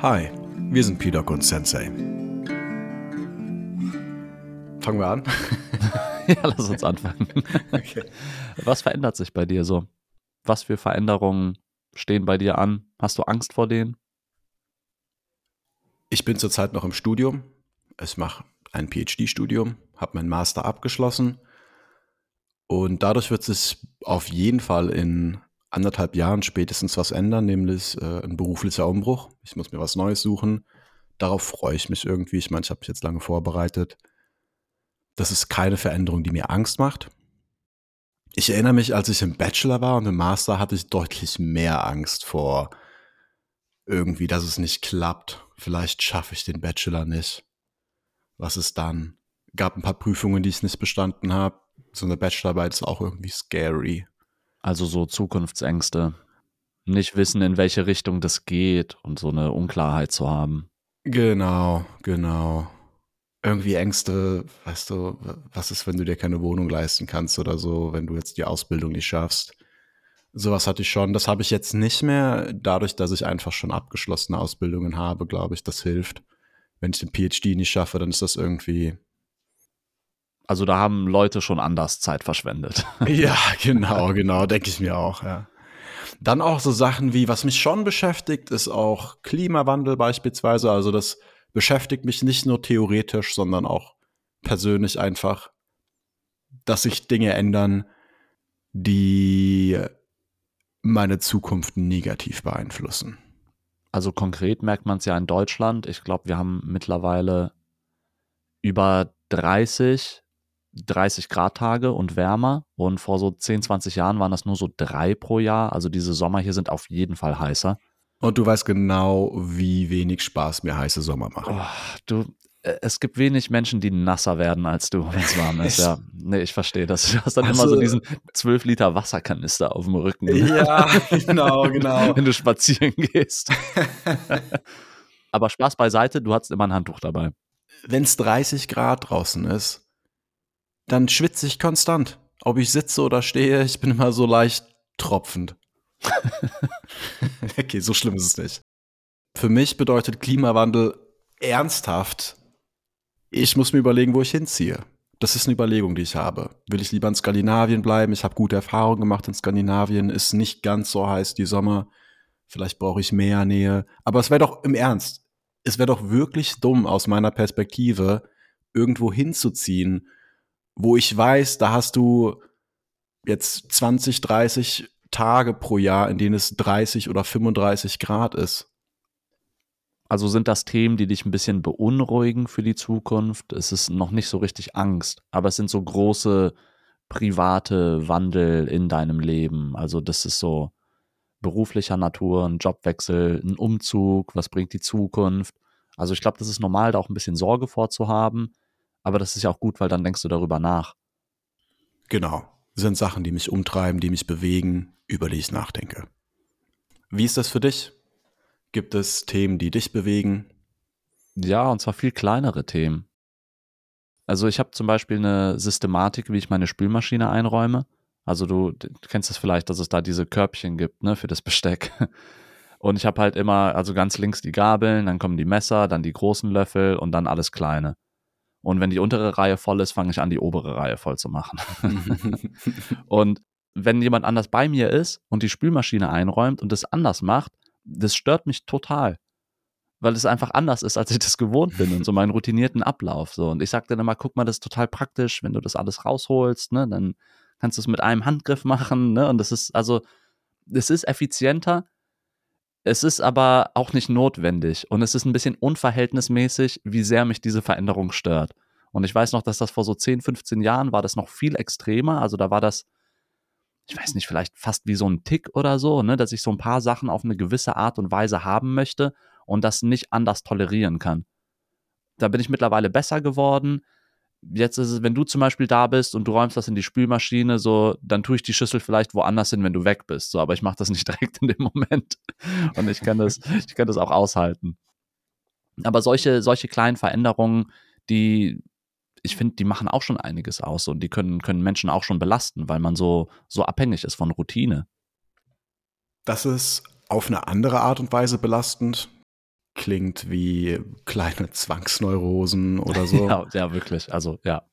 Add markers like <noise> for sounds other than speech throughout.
Hi, wir sind Pidok und Sensei. Fangen wir an? <laughs> ja, lass uns anfangen. Okay. Was verändert sich bei dir so? Was für Veränderungen stehen bei dir an? Hast du Angst vor denen? Ich bin zurzeit noch im Studium. Ich mache ein PhD-Studium, habe meinen Master abgeschlossen und dadurch wird sich auf jeden Fall in anderthalb Jahren spätestens was ändern, nämlich äh, ein beruflicher Umbruch. Ich muss mir was Neues suchen. Darauf freue ich mich irgendwie. Ich meine, ich habe mich jetzt lange vorbereitet. Das ist keine Veränderung, die mir Angst macht. Ich erinnere mich, als ich im Bachelor war und im Master hatte ich deutlich mehr Angst vor irgendwie, dass es nicht klappt. Vielleicht schaffe ich den Bachelor nicht. Was ist dann? Gab ein paar Prüfungen, die ich nicht bestanden habe. So eine Bachelorarbeit ist auch irgendwie scary. Also so Zukunftsängste. Nicht wissen, in welche Richtung das geht und so eine Unklarheit zu haben. Genau, genau. Irgendwie Ängste, weißt du, was ist, wenn du dir keine Wohnung leisten kannst oder so, wenn du jetzt die Ausbildung nicht schaffst. Sowas hatte ich schon. Das habe ich jetzt nicht mehr, dadurch, dass ich einfach schon abgeschlossene Ausbildungen habe, glaube ich, das hilft. Wenn ich den PhD nicht schaffe, dann ist das irgendwie also da haben Leute schon anders Zeit verschwendet. <laughs> Ja, genau, genau, denke ich mir auch, ja. Dann auch so Sachen wie, was mich schon beschäftigt, ist auch Klimawandel beispielsweise. Also das beschäftigt mich nicht nur theoretisch, sondern auch persönlich einfach, dass sich Dinge ändern, die meine Zukunft negativ beeinflussen. Also konkret merkt man es ja in Deutschland. Ich glaube, wir haben mittlerweile über 30 30 Grad Tage und wärmer. Und vor so 10, 20 Jahren waren das nur so drei pro Jahr. Also diese Sommer hier sind auf jeden Fall heißer. Und du weißt genau, wie wenig Spaß mir heiße Sommer machen. Oh, du, äh, es gibt wenig Menschen, die nasser werden als du, wenn es warm ist. <laughs> Ja, nee, ich verstehe das. Du hast dann also, immer so diesen 12 Liter Wasserkanister auf dem Rücken. Ja, <laughs> genau, genau. wenn du spazieren gehst. <laughs> Aber Spaß beiseite, du hattest immer ein Handtuch dabei. Wenn es 30 Grad draußen ist, dann schwitze ich konstant. Ob ich sitze oder stehe, ich bin immer so leicht tropfend. <laughs> okay, so schlimm ist es nicht. Für mich bedeutet Klimawandel ernsthaft, ich muss mir überlegen, wo ich hinziehe. Das ist eine Überlegung, die ich habe. Will ich lieber in Skandinavien bleiben? Ich habe gute Erfahrungen gemacht in Skandinavien. Ist nicht ganz so heiß die Sommer. Vielleicht brauche ich mehr Nähe. Aber es wäre doch im Ernst. Es wäre doch wirklich dumm aus meiner Perspektive, irgendwo hinzuziehen, wo ich weiß, da hast du jetzt 20, 30 Tage pro Jahr, in denen es 30 oder 35 Grad ist. Also sind das Themen, die dich ein bisschen beunruhigen für die Zukunft? Es ist noch nicht so richtig Angst, aber es sind so große private Wandel in deinem Leben. Also das ist so beruflicher Natur, ein Jobwechsel, ein Umzug, was bringt die Zukunft? Also ich glaube, das ist normal, da auch ein bisschen Sorge vorzuhaben. Aber das ist ja auch gut, weil dann denkst du darüber nach. Genau. Das sind Sachen, die mich umtreiben, die mich bewegen, über die ich nachdenke. Wie ist das für dich? Gibt es Themen, die dich bewegen? Ja, und zwar viel kleinere Themen. Also ich habe zum Beispiel eine Systematik, wie ich meine Spülmaschine einräume. Also du, du kennst es das vielleicht, dass es da diese Körbchen gibt, ne, für das Besteck. <laughs> Und ich habe halt immer, also ganz links die Gabeln, dann kommen die Messer, dann die großen Löffel und dann alles Kleine. Und wenn die untere Reihe voll ist, fange ich an, die obere Reihe voll zu machen. <laughs> und wenn jemand anders bei mir ist und die Spülmaschine einräumt und das anders macht, das stört mich total. Weil es einfach anders ist, als ich das gewohnt bin und so meinen <laughs> routinierten Ablauf. So. Und ich sage dann immer, guck mal, das ist total praktisch, wenn du das alles rausholst, ne, dann kannst du es mit einem Handgriff machen, ne? Und das ist, also, es ist effizienter, es ist aber auch nicht notwendig und es ist ein bisschen unverhältnismäßig, wie sehr mich diese Veränderung stört. Und ich weiß noch, dass das vor so 10, 15 Jahren war das noch viel extremer. Also da war das, ich weiß nicht, vielleicht fast wie so ein Tick oder so, ne, dass ich so ein paar Sachen auf eine gewisse Art und Weise haben möchte und das nicht anders tolerieren kann. Da bin ich mittlerweile besser geworden jetzt ist es, wenn du zum Beispiel da bist und du räumst das in die Spülmaschine, so, dann tue ich die Schüssel vielleicht woanders hin, wenn du weg bist. So, aber ich mache das nicht <laughs> direkt in dem Moment. Und ich kann das, ich kann das auch aushalten. Aber solche, solche kleinen Veränderungen, die, ich finde, die machen auch schon einiges aus und die können, können Menschen auch schon belasten, weil man so, so abhängig ist von Routine. Das ist auf eine andere Art und Weise belastend. Klingt wie kleine Zwangsneurosen oder so. <laughs> ja, ja, wirklich. Also, ja.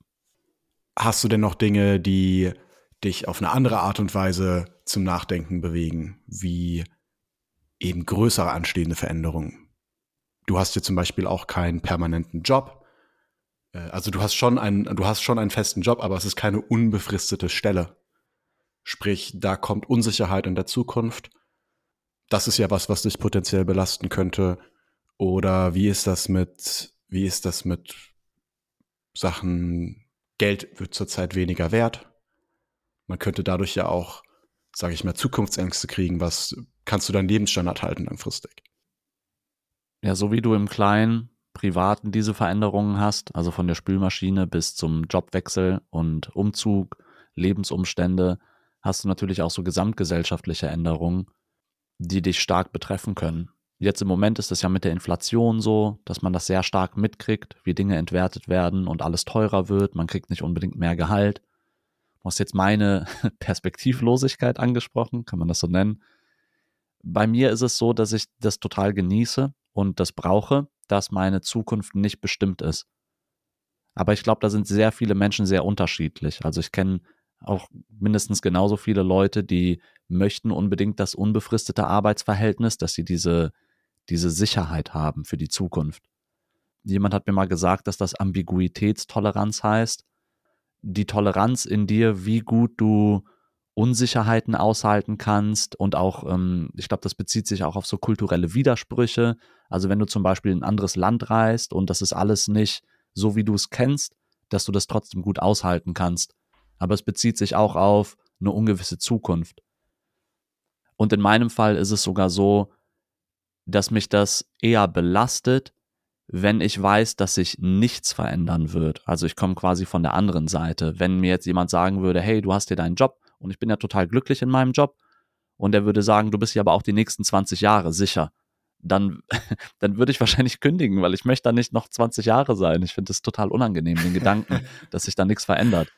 Hast du denn noch Dinge, die dich auf eine andere Art und Weise zum Nachdenken bewegen, wie eben größere anstehende Veränderungen? Du hast ja zum Beispiel auch keinen permanenten Job. Äh, also du hast schon einen, du hast schon einen festen Job, aber es ist keine unbefristete Stelle. Sprich, da kommt Unsicherheit in der Zukunft. Das ist ja was, was dich potenziell belasten könnte. Oder wie ist das mit, wie ist das mit Sachen, Geld wird zurzeit weniger wert? Man könnte dadurch ja auch, sage ich mal, Zukunftsängste kriegen. Was kannst du deinen Lebensstandard halten langfristig? Ja, so wie du im Kleinen, Privaten diese Veränderungen hast, also von der Spülmaschine bis zum Jobwechsel und Umzug, Lebensumstände, hast du natürlich auch so gesamtgesellschaftliche Änderungen, die dich stark betreffen können. Jetzt im Moment ist es ja mit der Inflation so, dass man das sehr stark mitkriegt, wie Dinge entwertet werden und alles teurer wird. Man kriegt nicht unbedingt mehr Gehalt. Du hast jetzt meine <laughs> Perspektivlosigkeit angesprochen, kann man das so nennen. Bei mir ist es so, dass ich das total genieße und das brauche, dass meine Zukunft nicht bestimmt ist. Aber ich glaube, da sind sehr viele Menschen sehr unterschiedlich. Also ich kenne auch mindestens genauso viele Leute, die möchten unbedingt das unbefristete Arbeitsverhältnis, dass sie diese diese Sicherheit haben für die Zukunft. Jemand hat mir mal gesagt, dass das Ambiguitätstoleranz heißt. Die Toleranz in dir, wie gut du Unsicherheiten aushalten kannst und auch, ähm, ich glaube, das bezieht sich auch auf so kulturelle Widersprüche. Also wenn du zum Beispiel in ein anderes Land reist und das ist alles nicht so, wie du es kennst, dass du das trotzdem gut aushalten kannst. Aber es bezieht sich auch auf eine ungewisse Zukunft. Und in meinem Fall ist es sogar so, dass mich das eher belastet, wenn ich weiß, dass sich nichts verändern wird. Also ich komme quasi von der anderen Seite. Wenn mir jetzt jemand sagen würde, hey, du hast hier deinen Job und ich bin ja total glücklich in meinem Job und der würde sagen, du bist hier aber auch die nächsten 20 Jahre sicher, dann, <laughs> dann würde ich wahrscheinlich kündigen, weil ich möchte da nicht noch 20 Jahre sein. Ich finde es total unangenehm, den Gedanken, <laughs> dass sich da nichts verändert.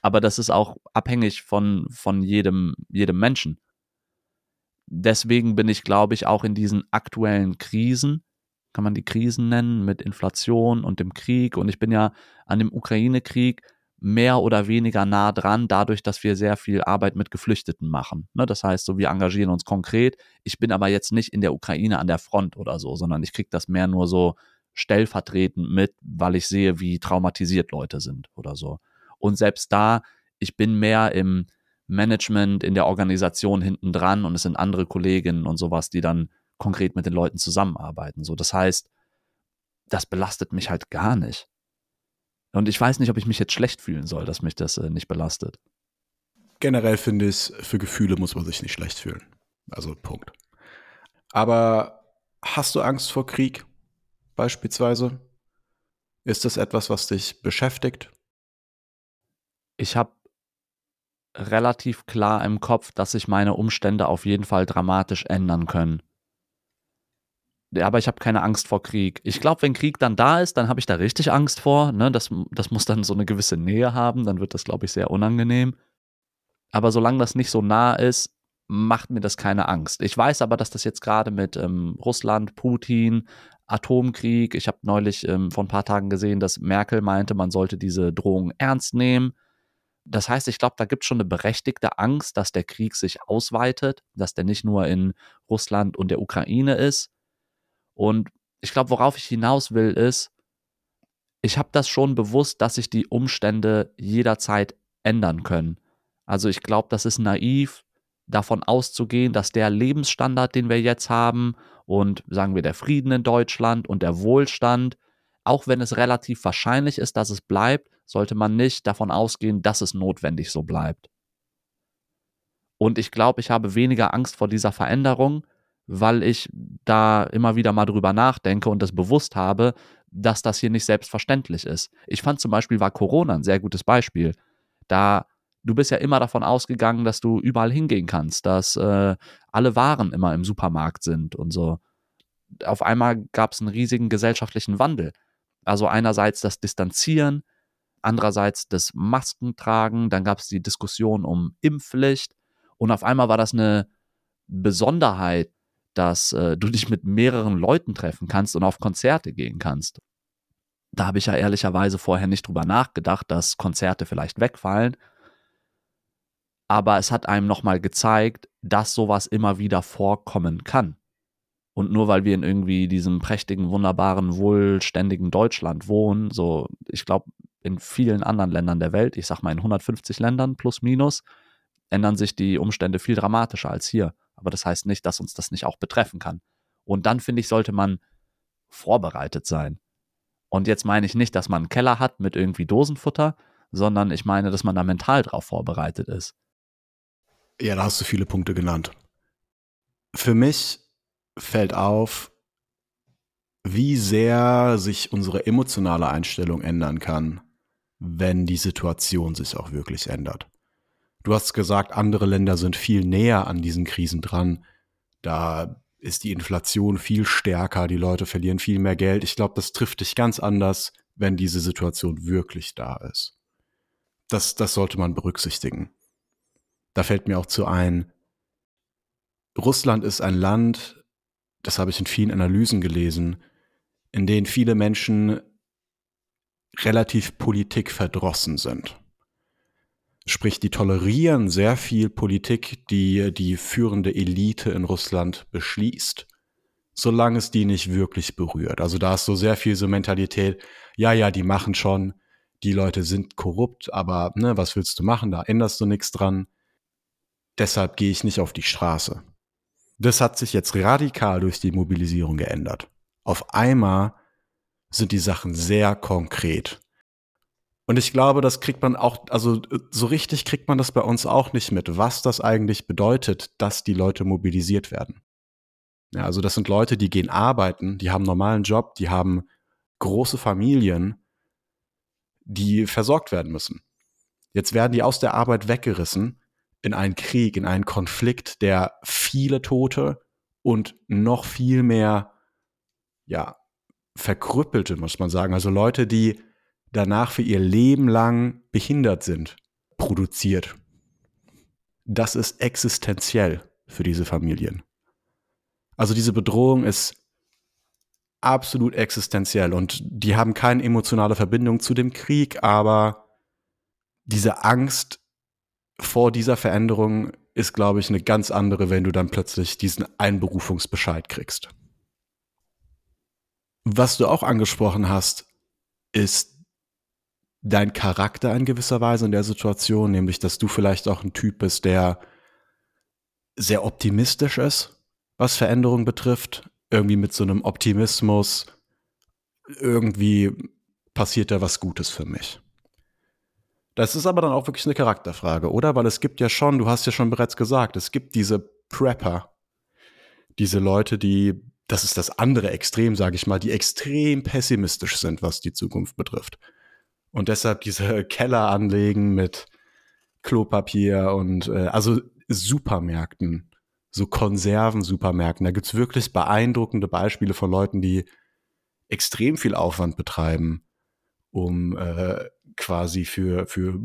Aber das ist auch abhängig von, von jedem, jedem Menschen deswegen bin ich, glaube ich, auch in diesen aktuellen Krisen, kann man die Krisen nennen, mit Inflation und dem Krieg. Und ich bin ja an dem Ukraine-Krieg mehr oder weniger nah dran, dadurch, dass wir sehr viel Arbeit mit Geflüchteten machen. Ne, das heißt, so wir engagieren uns konkret. Ich bin aber jetzt nicht in der Ukraine an der Front oder so, sondern ich kriege das mehr nur so stellvertretend mit, weil ich sehe, wie traumatisiert Leute sind oder so. Und selbst da, ich bin mehr im, Management in der Organisation hinten dran und es sind andere Kolleginnen und sowas, die dann konkret mit den Leuten zusammenarbeiten. So, das heißt, das belastet mich halt gar nicht. Und ich weiß nicht, ob ich mich jetzt schlecht fühlen soll, dass mich das äh, nicht belastet. Generell finde ich, für Gefühle muss man sich nicht schlecht fühlen. Also Punkt. Aber hast du Angst vor Krieg beispielsweise? Ist das etwas, was dich beschäftigt? Ich habe relativ klar im Kopf, dass sich meine Umstände auf jeden Fall dramatisch ändern können. Ja, aber ich habe keine Angst vor Krieg. Ich glaube, wenn Krieg dann da ist, dann habe ich da richtig Angst vor. Ne? Das, das muss dann so eine gewisse Nähe haben, dann wird das, glaube ich, sehr unangenehm. Aber solange das nicht so nah ist, macht mir das keine Angst. Ich weiß aber, dass das jetzt gerade mit ähm, Russland, Putin, Atomkrieg, ich habe neulich ähm, vor ein paar Tagen gesehen, dass Merkel meinte, man sollte diese Drohung ernst nehmen. Das heißt, ich glaube, da gibt es schon eine berechtigte Angst, dass der Krieg sich ausweitet, dass der nicht nur in Russland und der Ukraine ist. Und ich glaube, worauf ich hinaus will, ist, ich habe das schon bewusst, dass sich die Umstände jederzeit ändern können. Also ich glaube, das ist naiv, davon auszugehen, dass der Lebensstandard, den wir jetzt haben und sagen wir der Frieden in Deutschland und der Wohlstand, auch wenn es relativ wahrscheinlich ist, dass es bleibt, sollte man nicht davon ausgehen, dass es notwendig so bleibt. Und ich glaube, ich habe weniger Angst vor dieser Veränderung, weil ich da immer wieder mal drüber nachdenke und das bewusst habe, dass das hier nicht selbstverständlich ist. Ich fand zum Beispiel war Corona ein sehr gutes Beispiel. Da du bist ja immer davon ausgegangen, dass du überall hingehen kannst, dass äh, alle Waren immer im Supermarkt sind und so. Auf einmal gab es einen riesigen gesellschaftlichen Wandel. Also einerseits das Distanzieren, andererseits das Maskentragen, dann gab es die Diskussion um Impfpflicht und auf einmal war das eine Besonderheit, dass äh, du dich mit mehreren Leuten treffen kannst und auf Konzerte gehen kannst. Da habe ich ja ehrlicherweise vorher nicht drüber nachgedacht, dass Konzerte vielleicht wegfallen. Aber es hat einem nochmal gezeigt, dass sowas immer wieder vorkommen kann. Und nur weil wir in irgendwie diesem prächtigen, wunderbaren, wohlständigen Deutschland wohnen, so, ich glaube, in vielen anderen Ländern der Welt, ich sag mal in 150 Ländern plus minus, ändern sich die Umstände viel dramatischer als hier. Aber das heißt nicht, dass uns das nicht auch betreffen kann. Und dann finde ich, sollte man vorbereitet sein. Und jetzt meine ich nicht, dass man einen Keller hat mit irgendwie Dosenfutter, sondern ich meine, dass man da mental drauf vorbereitet ist. Ja, da hast du viele Punkte genannt. Für mich fällt auf, wie sehr sich unsere emotionale Einstellung ändern kann, wenn die Situation sich auch wirklich ändert. Du hast gesagt, andere Länder sind viel näher an diesen Krisen dran. Da ist die Inflation viel stärker, die Leute verlieren viel mehr Geld. Ich glaube, das trifft dich ganz anders, wenn diese Situation wirklich da ist. Das, das sollte man berücksichtigen. Da fällt mir auch zu ein, Russland ist ein Land, das habe ich in vielen Analysen gelesen, in denen viele Menschen relativ politikverdrossen sind. Sprich, die tolerieren sehr viel Politik, die die führende Elite in Russland beschließt, solange es die nicht wirklich berührt. Also da ist so sehr viel so Mentalität, ja, ja, die machen schon, die Leute sind korrupt, aber ne, was willst du machen? Da änderst du nichts dran. Deshalb gehe ich nicht auf die Straße. Das hat sich jetzt radikal durch die Mobilisierung geändert. Auf einmal sind die Sachen sehr konkret. Und ich glaube, das kriegt man auch, also so richtig kriegt man das bei uns auch nicht mit, was das eigentlich bedeutet, dass die Leute mobilisiert werden. Ja, also das sind Leute, die gehen arbeiten, die haben einen normalen Job, die haben große Familien, die versorgt werden müssen. Jetzt werden die aus der Arbeit weggerissen in einen Krieg, in einen Konflikt, der viele Tote und noch viel mehr, ja, Verkrüppelte, muss man sagen. Also Leute, die danach für ihr Leben lang behindert sind, produziert. Das ist existenziell für diese Familien. Also diese Bedrohung ist absolut existenziell und die haben keine emotionale Verbindung zu dem Krieg, aber diese Angst vor dieser Veränderung ist, glaube ich, eine ganz andere, wenn du dann plötzlich diesen Einberufungsbescheid kriegst. Was du auch angesprochen hast, ist dein Charakter in gewisser Weise in der Situation, nämlich dass du vielleicht auch ein Typ bist, der sehr optimistisch ist, was Veränderung betrifft, irgendwie mit so einem Optimismus, irgendwie passiert da was Gutes für mich. Das ist aber dann auch wirklich eine Charakterfrage, oder? Weil es gibt ja schon, du hast ja schon bereits gesagt, es gibt diese Prepper, diese Leute, die, das ist das andere Extrem, sage ich mal, die extrem pessimistisch sind, was die Zukunft betrifft. Und deshalb diese <laughs> Keller anlegen mit Klopapier und äh, also Supermärkten, so Konserven-Supermärkten. Da gibt's wirklich beeindruckende Beispiele von Leuten, die extrem viel Aufwand betreiben, um äh, quasi für, für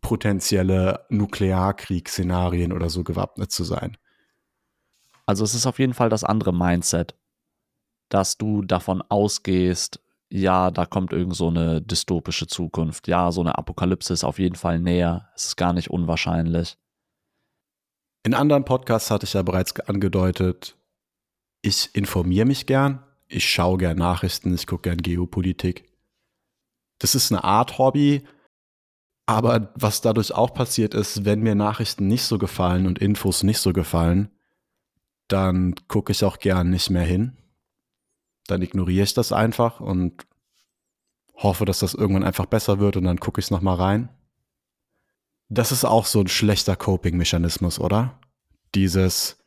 potenzielle Nuklearkriegsszenarien oder so gewappnet zu sein. Also es ist auf jeden Fall das andere Mindset, dass du davon ausgehst, ja, da kommt irgend so eine dystopische Zukunft. Ja, so eine Apokalypse ist auf jeden Fall näher. Es ist gar nicht unwahrscheinlich. In anderen Podcasts hatte ich ja bereits angedeutet, ich informiere mich gern, ich schaue gern Nachrichten, ich gucke gern Geopolitik das ist eine Art Hobby. Aber was dadurch auch passiert ist, wenn mir Nachrichten nicht so gefallen und Infos nicht so gefallen, dann gucke ich auch gern nicht mehr hin. Dann ignoriere ich das einfach und hoffe, dass das irgendwann einfach besser wird und dann gucke ich es nochmal rein. Das ist auch so ein schlechter Coping-Mechanismus, oder? Dieses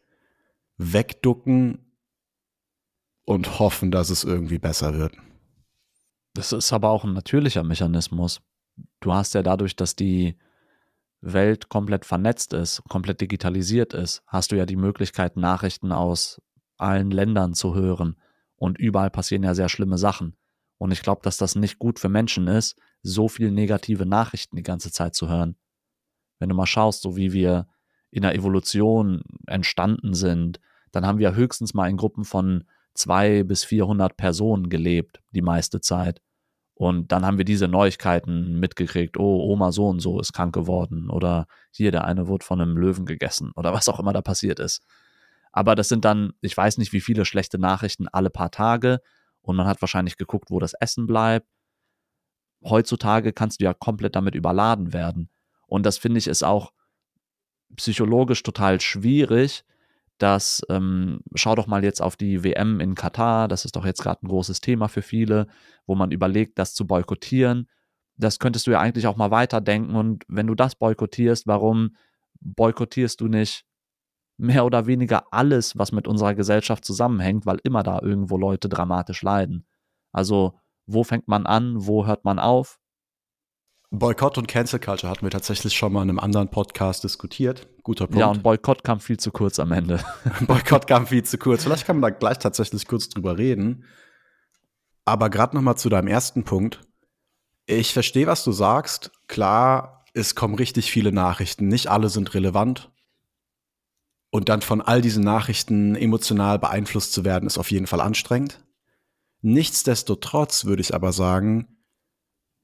Wegducken und hoffen, dass es irgendwie besser wird. Das ist aber auch ein natürlicher Mechanismus. Du hast ja dadurch, dass die Welt komplett vernetzt ist, komplett digitalisiert ist, hast du ja die Möglichkeit, Nachrichten aus allen Ländern zu hören. Und überall passieren ja sehr schlimme Sachen. Und ich glaube, dass das nicht gut für Menschen ist, so viel negative Nachrichten die ganze Zeit zu hören. Wenn du mal schaust, so wie wir in der Evolution entstanden sind, dann haben wir höchstens mal in Gruppen von zwei bis 400 Personen gelebt, die meiste Zeit. Und dann haben wir diese Neuigkeiten mitgekriegt. Oh, Oma so und so ist krank geworden. Oder hier, der eine wurde von einem Löwen gegessen. Oder was auch immer da passiert ist. Aber das sind dann, ich weiß nicht, wie viele schlechte Nachrichten alle paar Tage. Und man hat wahrscheinlich geguckt, wo das Essen bleibt. Heutzutage kannst du ja komplett damit überladen werden. Und das finde ich ist auch psychologisch total schwierig, dass, ähm, schau doch mal jetzt auf die WM in Katar, das ist doch jetzt gerade ein großes Thema für viele, wo man überlegt, das zu boykottieren. Das könntest du ja eigentlich auch mal weiterdenken und wenn du das boykottierst, warum boykottierst du nicht mehr oder weniger alles, was mit unserer Gesellschaft zusammenhängt, weil immer da irgendwo Leute dramatisch leiden. Also, wo fängt man an, wo hört man auf? Boykott und Cancel Culture hatten wir tatsächlich schon mal in einem anderen Podcast diskutiert. Guter Punkt. Ja, und Boykott kam viel zu kurz am Ende. <laughs> Boykott kam viel zu kurz. Vielleicht kann man da gleich tatsächlich kurz drüber reden. Aber gerade noch mal zu deinem ersten Punkt. Ich verstehe, was du sagst. Klar, es kommen richtig viele Nachrichten. Nicht alle sind relevant. Und dann von all diesen Nachrichten emotional beeinflusst zu werden, ist auf jeden Fall anstrengend. Nichtsdestotrotz würde ich aber sagen,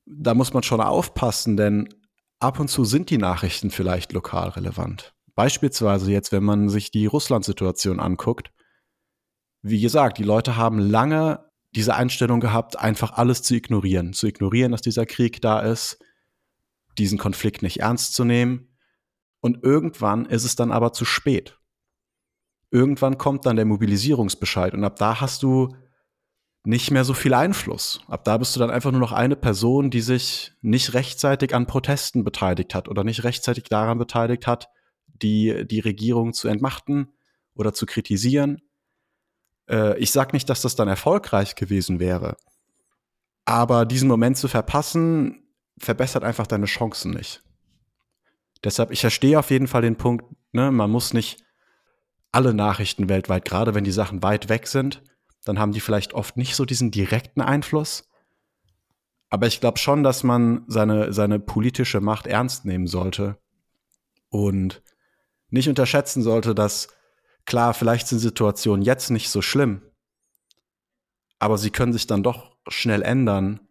da muss man schon aufpassen, denn ab und zu sind die Nachrichten vielleicht lokal relevant. Beispielsweise jetzt, wenn man sich die Russland-Situation anguckt. Wie gesagt, die Leute haben lange diese Einstellung gehabt, einfach alles zu ignorieren. Zu ignorieren, dass dieser Krieg da ist, diesen Konflikt nicht ernst zu nehmen. Und irgendwann ist es dann aber zu spät. Irgendwann kommt dann der Mobilisierungsbescheid und ab da hast du nicht mehr so viel Einfluss. Ab da bist du dann einfach nur noch eine Person, die sich nicht rechtzeitig an Protesten beteiligt hat oder nicht rechtzeitig daran beteiligt hat, die, die Regierung zu entmachten oder zu kritisieren. Äh, ich sage nicht, dass das dann erfolgreich gewesen wäre, aber diesen Moment zu verpassen, verbessert einfach deine Chancen nicht. Deshalb, ich verstehe auf jeden Fall den Punkt, ne, man muss nicht alle Nachrichten weltweit, gerade wenn die Sachen weit weg sind, dann haben die vielleicht oft nicht so diesen direkten Einfluss. Aber ich glaube schon, dass man seine, seine politische Macht ernst nehmen sollte und nicht unterschätzen sollte, dass klar, vielleicht sind Situationen jetzt nicht so schlimm, aber sie können sich dann doch schnell ändern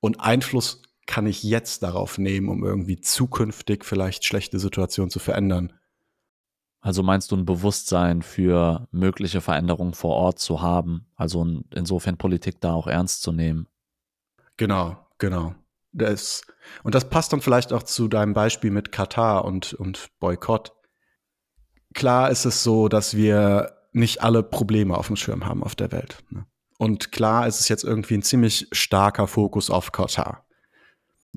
und Einfluss kann ich jetzt darauf nehmen, um irgendwie zukünftig vielleicht schlechte Situationen zu verändern. Also meinst du ein Bewusstsein für mögliche Veränderungen vor Ort zu haben? Also insofern Politik da auch ernst zu nehmen? Genau, genau. Das, und das passt dann vielleicht auch zu deinem Beispiel mit Katar und, und Boykott. Klar ist es so, dass wir nicht alle Probleme auf dem Schirm haben auf der Welt. Ne? Und klar ist es jetzt irgendwie ein ziemlich starker Fokus auf Katar.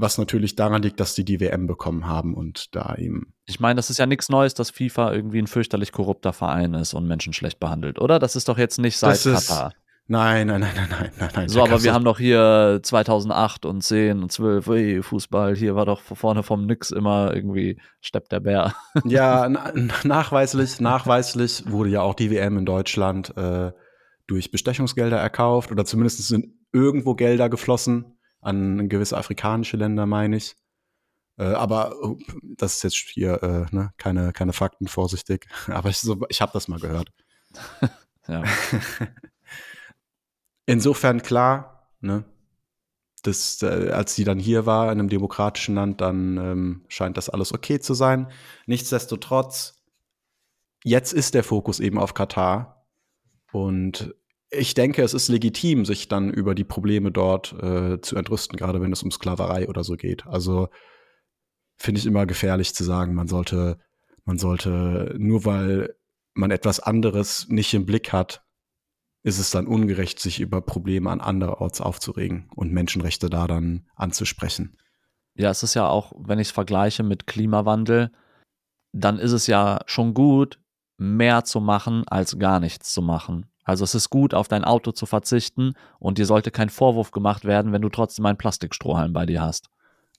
Was natürlich daran liegt, dass die die WM bekommen haben und da eben. Ich meine, das ist ja nichts Neues, dass FIFA irgendwie ein fürchterlich korrupter Verein ist und Menschen schlecht behandelt, oder? Das ist doch jetzt nicht seit das Katar. nein, nein, nein, nein, nein, nein, nein. So, aber wir haben doch hier 2008 und 10 und 12, ui, Fußball, hier war doch vorne vom Nix immer irgendwie steppt der Bär. <laughs> Ja, <laughs> nachweislich, nachweislich wurde ja auch die WM in Deutschland äh, durch Bestechungsgelder erkauft oder zumindest sind irgendwo Gelder geflossen an gewisse afrikanische Länder, meine ich. Äh, aber das ist jetzt hier äh, ne, keine, keine Fakten, vorsichtig. <laughs> Aber ich, so, ich habe das mal gehört. <laughs> ja. <laughs> Insofern klar, ne, das, äh, als sie dann hier war in einem demokratischen Land, dann ähm, scheint das alles okay zu sein. Nichtsdestotrotz, jetzt ist der Fokus eben auf Katar. Und ich denke, es ist legitim, sich dann über die Probleme dort äh, zu entrüsten, gerade wenn es um Sklaverei oder so geht. Also finde ich immer gefährlich zu sagen, man sollte, man sollte, nur weil man etwas anderes nicht im Blick hat, ist es dann ungerecht, sich über Probleme an andererorts aufzuregen und Menschenrechte da dann anzusprechen. Ja, es ist ja auch, wenn ich es vergleiche mit Klimawandel, dann ist es ja schon gut, mehr zu machen, als gar nichts zu machen. Also es ist gut, auf dein Auto zu verzichten und dir sollte kein Vorwurf gemacht werden, wenn du trotzdem einen Plastikstrohhalm bei dir hast.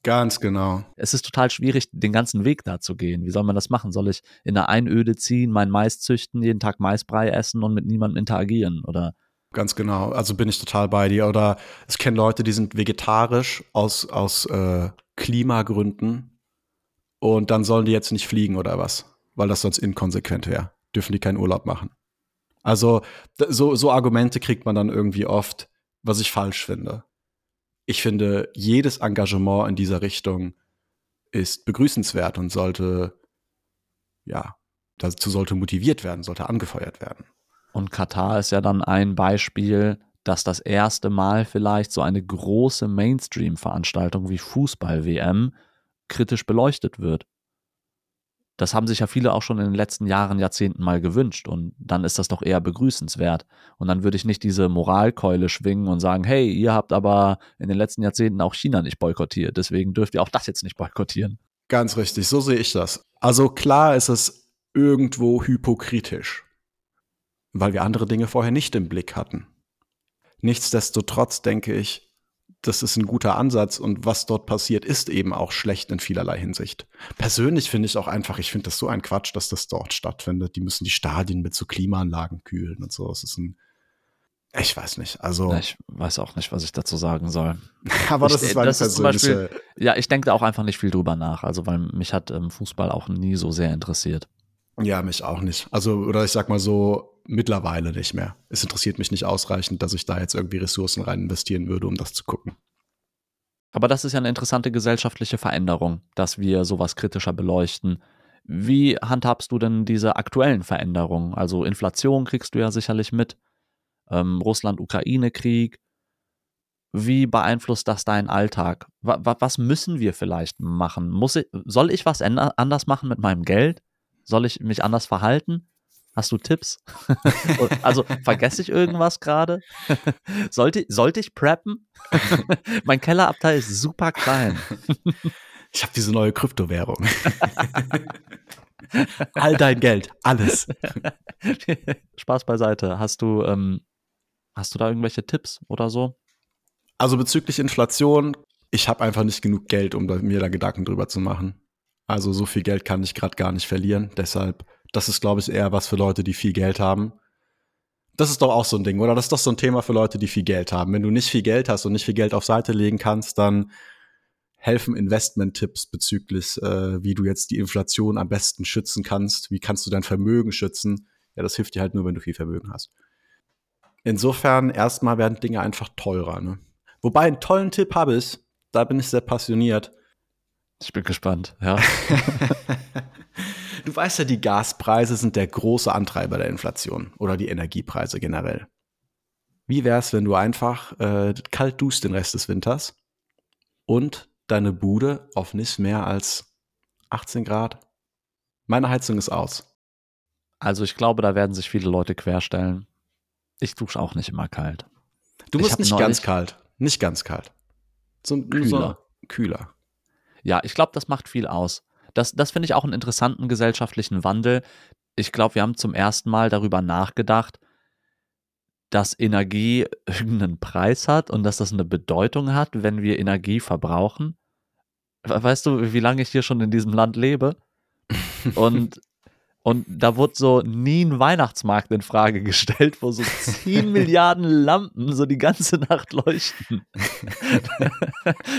Ganz genau. Es ist total schwierig, den ganzen Weg da zu gehen. Wie soll man das machen? Soll ich in der Einöde ziehen, mein Mais züchten, jeden Tag Maisbrei essen und mit niemandem interagieren? Oder Ganz genau. Also bin ich total bei dir. Oder ich kenne Leute, die sind vegetarisch aus, aus äh, Klimagründen und dann sollen die jetzt nicht fliegen oder was, weil das sonst inkonsequent wäre. Dürfen die keinen Urlaub machen. Also so, so Argumente kriegt man dann irgendwie oft, was ich falsch finde. Ich finde, jedes Engagement in dieser Richtung ist begrüßenswert und sollte, ja, dazu sollte motiviert werden, sollte angefeuert werden. Und Katar ist ja dann ein Beispiel, dass das erste Mal vielleicht so eine große Mainstream-Veranstaltung wie Fußball-WM kritisch beleuchtet wird. Das haben sich ja viele auch schon in den letzten Jahren, Jahrzehnten mal gewünscht und dann ist das doch eher begrüßenswert. Und dann würde ich nicht diese Moralkeule schwingen und sagen, hey, ihr habt aber in den letzten Jahrzehnten auch China nicht boykottiert, deswegen dürft ihr auch das jetzt nicht boykottieren. Ganz richtig, so sehe ich das. Also klar ist es irgendwo hypokritisch, weil wir andere Dinge vorher nicht im Blick hatten. Nichtsdestotrotz denke ich, das ist ein guter Ansatz und was dort passiert, ist eben auch schlecht in vielerlei Hinsicht. Persönlich finde ich auch einfach, ich finde das so ein Quatsch, dass das dort stattfindet. Die müssen die Stadien mit so Klimaanlagen kühlen und so. Das ist ein, ich weiß nicht. Also ich weiß auch nicht, was ich dazu sagen soll. <laughs> Aber das ich, ist meine das ist zum persönliche. Beispiel, ja, ich denke da auch einfach nicht viel drüber nach. Also weil mich hat ähm, Fußball auch nie so sehr interessiert. ja, mich auch nicht. Also, oder ich sag mal so, mittlerweile nicht mehr. Es interessiert mich nicht ausreichend, dass ich da jetzt irgendwie Ressourcen rein investieren würde, um das zu gucken. Aber das ist ja eine interessante gesellschaftliche Veränderung, dass wir sowas kritischer beleuchten. Wie handhabst du denn diese aktuellen Veränderungen? Also Inflation kriegst du ja sicherlich mit, ähm, Russland-Ukraine-Krieg. Wie beeinflusst das deinen Alltag? Wa was müssen wir vielleicht machen? Muss ich, soll ich was anders machen mit meinem Geld? Soll ich mich anders verhalten? Hast du Tipps? <laughs> also vergesse ich irgendwas gerade? sollte, sollte ich preppen? <laughs> mein Kellerabteil ist super klein. <laughs> Ich habe diese neue Kryptowährung. All dein Geld, alles. Spaß beiseite. Hast du, ähm, hast du da irgendwelche Tipps oder so? Also bezüglich Inflation, ich habe einfach nicht genug Geld, um mir da Gedanken drüber zu machen. Also so viel Geld kann ich gerade gar nicht verlieren. Deshalb, das ist, glaube ich, eher was für Leute, die viel Geld haben. Das ist doch auch so ein Ding, oder? Das ist doch so ein Thema für Leute, die viel Geld haben. Wenn du nicht viel Geld hast und nicht viel Geld auf Seite legen kannst, dann helfen Investment-Tipps bezüglich, äh, wie du jetzt die Inflation am besten schützen kannst. Wie kannst du dein Vermögen schützen? Ja, das hilft dir halt nur, wenn du viel Vermögen hast. Insofern, erstmal werden Dinge einfach teurer. Ne? Wobei, einen tollen Tipp habe ich, da bin ich sehr passioniert. Ich bin gespannt, ja. <laughs> <laughs> du weißt ja, die Gaspreise sind der große Antreiber der Inflation oder die Energiepreise generell. Wie wär's, wenn du einfach äh, kalt duschst den Rest des Winters und deine Bude auf nicht mehr als 18 Grad? Meine Heizung ist aus. Also ich glaube, da werden sich viele Leute querstellen. Ich dusche auch nicht immer kalt. Du musst nicht ganz kalt. Nicht ganz kalt. So, Kühler. So kühler. Ja, ich glaube, das macht viel aus. Das, das finde ich auch einen interessanten gesellschaftlichen Wandel. Ich glaube, wir haben zum ersten Mal darüber nachgedacht, dass Energie <laughs> irgendeinen Preis hat und dass das eine Bedeutung hat, wenn wir Energie verbrauchen. We- Weißt du, wie lange ich hier schon in diesem Land lebe? <laughs> Und, und da wurde so nie ein Weihnachtsmarkt in Frage <laughs> gestellt, wo so 10 Milliarden Lampen so die ganze Nacht leuchten. <laughs>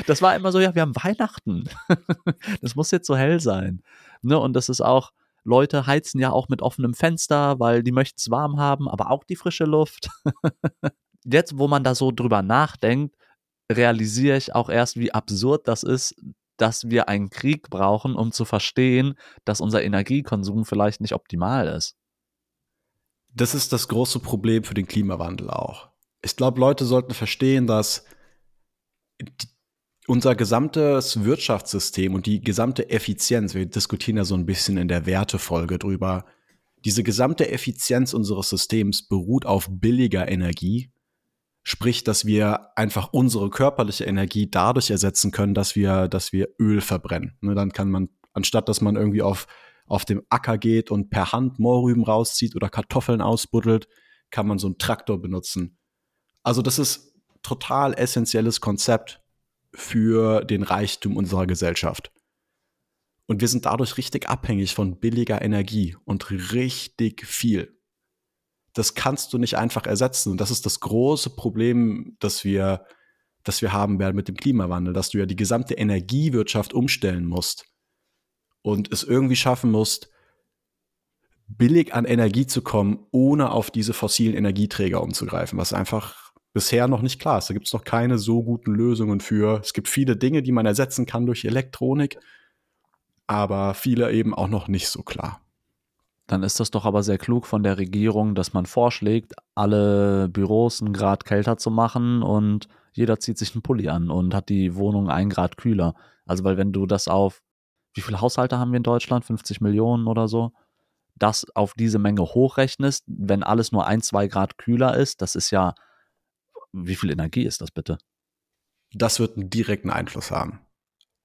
Das war immer so, ja, wir haben Weihnachten. <laughs> Das muss jetzt so hell sein. Ne? Und das ist auch, Leute heizen ja auch mit offenem Fenster, weil die möchten es warm haben, aber auch die frische Luft. Jetzt, wo man da so drüber nachdenkt, realisiere ich auch erst, wie absurd das ist, dass wir einen Krieg brauchen, um zu verstehen, dass unser Energiekonsum vielleicht nicht optimal ist. Das ist das große Problem für den Klimawandel auch. Ich glaube, Leute sollten verstehen, dass unser gesamtes Wirtschaftssystem und die gesamte Effizienz, wir diskutieren ja so ein bisschen in der Wertefolge drüber, diese gesamte Effizienz unseres Systems beruht auf billiger Energie. Sprich, dass wir einfach unsere körperliche Energie dadurch ersetzen können, dass wir, dass wir Öl verbrennen. Ne, dann kann man, anstatt dass man irgendwie auf, auf dem Acker geht und per Hand Mohrrüben rauszieht oder Kartoffeln ausbuddelt, kann man so einen Traktor benutzen. Also das ist total essentielles Konzept für den Reichtum unserer Gesellschaft. Und wir sind dadurch richtig abhängig von billiger Energie und richtig viel. Das kannst du nicht einfach ersetzen. Und das ist das große Problem, das wir, das wir haben werden mit dem Klimawandel, dass du ja die gesamte Energiewirtschaft umstellen musst und es irgendwie schaffen musst, billig an Energie zu kommen, ohne auf diese fossilen Energieträger umzugreifen, was einfach bisher noch nicht klar ist. Da gibt es noch keine so guten Lösungen für. Es gibt viele Dinge, die man ersetzen kann durch Elektronik, aber viele eben auch noch nicht so klar. Dann ist das doch aber sehr klug von der Regierung, dass man vorschlägt, alle Büros einen Grad kälter zu machen und jeder zieht sich einen Pulli an und hat die Wohnung ein Grad kühler. Also, weil wenn du das auf, wie viele Haushalte haben wir in Deutschland? 50 Millionen oder so? Das auf diese Menge hochrechnest, wenn alles nur ein, zwei Grad kühler ist, das ist ja, wie viel Energie ist das bitte? Das wird einen direkten Einfluss haben.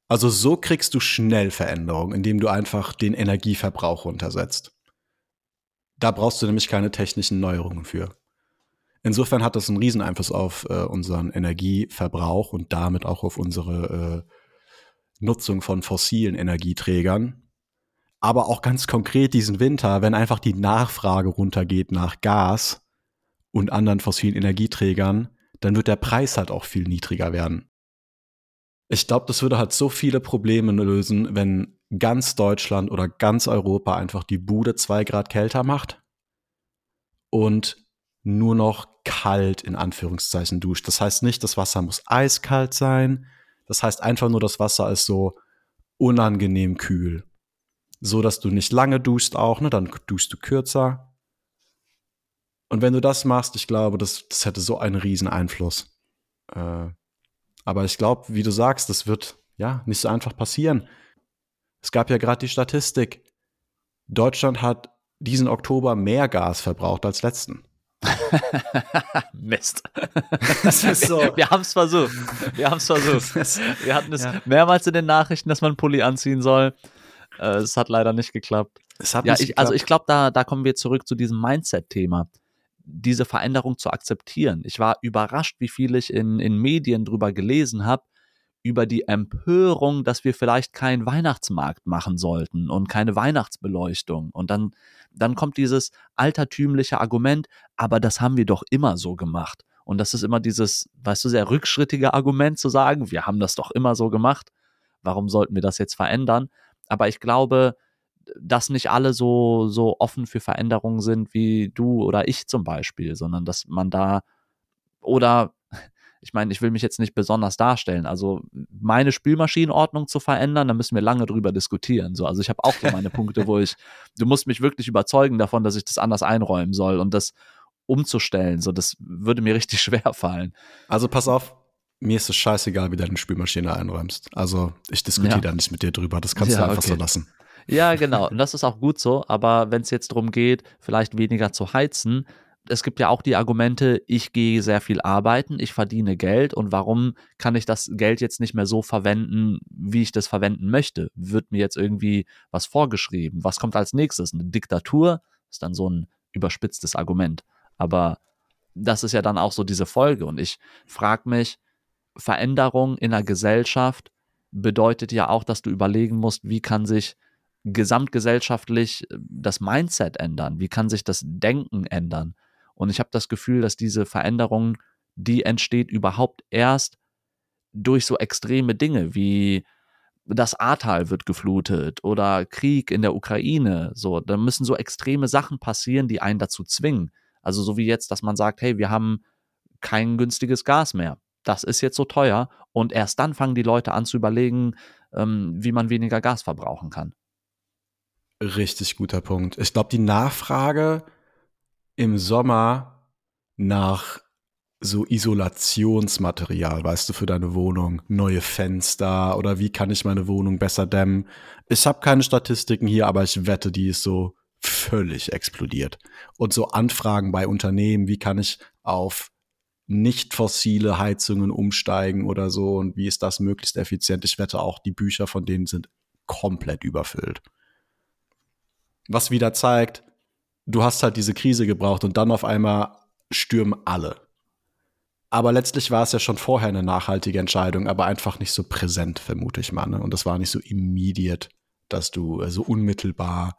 Also so kriegst du schnell Veränderungen, indem du einfach den Energieverbrauch runtersetzt. Da brauchst du nämlich keine technischen Neuerungen für. Insofern hat das einen Rieseneinfluss auf äh, unseren Energieverbrauch und damit auch auf unsere äh, Nutzung von fossilen Energieträgern. Aber auch ganz konkret diesen Winter, wenn einfach die Nachfrage runtergeht nach Gas und anderen fossilen Energieträgern, dann wird der Preis halt auch viel niedriger werden. Ich glaube, das würde halt so viele Probleme lösen, wenn ganz Deutschland oder ganz Europa einfach die Bude zwei Grad kälter macht und nur noch kalt in Anführungszeichen duscht. Das heißt nicht, das Wasser muss eiskalt sein. Das heißt einfach nur, das Wasser ist so unangenehm kühl. So dass du nicht lange duschst auch, ne? Dann duschst du kürzer. Und wenn du das machst, ich glaube, das, das hätte so einen riesen Einfluss. Äh, aber ich glaube, wie du sagst, das wird ja nicht so einfach passieren. Es gab ja gerade die Statistik. Deutschland hat diesen Oktober mehr Gas verbraucht als letzten. <laughs> Mist. So. Wir haben es versucht. Wir haben es versucht. Wir hatten es ja. mehrmals in den Nachrichten, dass man einen Pulli anziehen soll. Äh, es hat leider nicht geklappt. Es hat ja, nicht ich, geklappt. Also ich glaube, da, da kommen wir zurück zu diesem Mindset-Thema. Diese Veränderung zu akzeptieren. Ich war überrascht, wie viel ich in, in Medien drüber gelesen habe, über die Empörung, dass wir vielleicht keinen Weihnachtsmarkt machen sollten und keine Weihnachtsbeleuchtung. Und dann, dann kommt dieses altertümliche Argument, aber das haben wir doch immer so gemacht. Und das ist immer dieses, weißt du, sehr rückschrittige Argument zu sagen, wir haben das doch immer so gemacht. Warum sollten wir das jetzt verändern? Aber ich glaube, dass nicht alle so, so offen für Veränderungen sind wie du oder ich zum Beispiel, sondern dass man da oder ich meine, ich will mich jetzt nicht besonders darstellen. Also meine Spülmaschinenordnung zu verändern, da müssen wir lange drüber diskutieren. So, also ich habe auch so meine Punkte, wo ich, du musst mich wirklich überzeugen davon, dass ich das anders einräumen soll und das umzustellen. So, das würde mir richtig <laughs> schwer fallen. Also pass auf, mir ist es scheißegal, wie du deine Spülmaschine einräumst. Also ich diskutiere ja. da nicht mit dir drüber. Das kannst ja, du einfach okay. so lassen. Ja, genau. Und das ist auch gut so. Aber wenn es jetzt darum geht, vielleicht weniger zu heizen, es gibt ja auch die Argumente, ich gehe sehr viel arbeiten, ich verdiene Geld und warum kann ich das Geld jetzt nicht mehr so verwenden, wie ich das verwenden möchte? Wird mir jetzt irgendwie was vorgeschrieben? Was kommt als nächstes? Eine Diktatur? Ist dann so ein überspitztes Argument. Aber das ist ja dann auch so diese Folge. Und ich frage mich, Veränderung in der Gesellschaft bedeutet ja auch, dass du überlegen musst, wie kann sich gesamtgesellschaftlich das Mindset ändern? Wie kann sich das Denken ändern? Und ich habe das Gefühl, dass diese Veränderung, die entsteht überhaupt erst durch so extreme Dinge wie das Ahrtal wird geflutet oder Krieg in der Ukraine. So, da müssen so extreme Sachen passieren, die einen dazu zwingen. Also so wie jetzt, dass man sagt, hey, wir haben kein günstiges Gas mehr. Das ist jetzt so teuer. Und erst dann fangen die Leute an zu überlegen, ähm, wie man weniger Gas verbrauchen kann. Richtig guter Punkt. Ich glaube, die Nachfrage im Sommer nach so Isolationsmaterial, weißt du, für deine Wohnung, neue Fenster oder wie kann ich meine Wohnung besser dämmen. Ich habe keine Statistiken hier, aber ich wette, die ist so völlig explodiert. Und so Anfragen bei Unternehmen, wie kann ich auf nicht fossile Heizungen umsteigen oder so und wie ist das möglichst effizient? Ich wette auch, die Bücher von denen sind komplett überfüllt. Was wieder zeigt, du hast halt diese Krise gebraucht und dann auf einmal stürmen alle. Aber letztlich war es ja schon vorher eine nachhaltige Entscheidung, aber einfach nicht so präsent, vermute ich mal. Ne? Und das war nicht so immediate, dass du äh, so unmittelbar,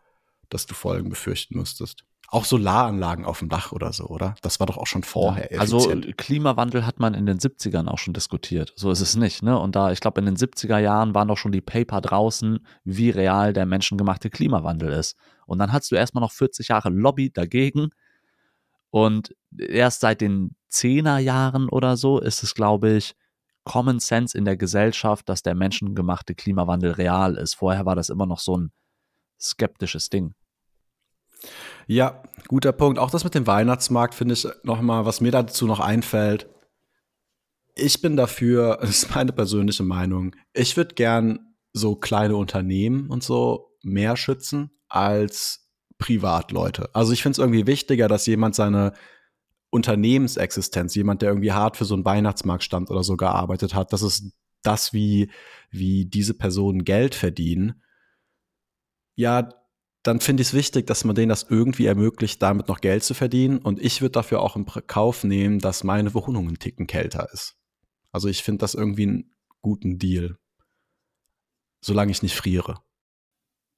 dass du Folgen befürchten musstest. Auch Solaranlagen auf dem Dach oder so, oder? Das war doch auch schon vorher. Ja, also Klimawandel hat man in den 70ern auch schon diskutiert. So ist es nicht, ne? Und da, ich glaube, in den 70er Jahren waren doch schon die Paper draußen, wie real der menschengemachte Klimawandel ist. Und dann hattest du erstmal noch 40 Jahre Lobby dagegen. Und erst seit den 10er Jahren oder so ist es, glaube ich, Common Sense in der Gesellschaft, dass der menschengemachte Klimawandel real ist. Vorher war das immer noch so ein skeptisches Ding. Ja, guter Punkt. Auch das mit dem Weihnachtsmarkt finde ich nochmal, was mir dazu noch einfällt. Ich bin dafür, <laughs> das ist meine persönliche Meinung, ich würde gern so kleine Unternehmen und so mehr schützen als Privatleute. Also ich finde es irgendwie wichtiger, dass jemand seine Unternehmensexistenz, jemand, der irgendwie hart für so einen Weihnachtsmarktstand oder so gearbeitet hat, das ist das, wie, wie diese Personen Geld verdienen. Ja, dann finde ich es wichtig, dass man denen das irgendwie ermöglicht, damit noch Geld zu verdienen. Und ich würde dafür auch in Kauf nehmen, dass meine Wohnung einen Ticken kälter ist. Also ich finde das irgendwie einen guten Deal. Solange ich nicht friere.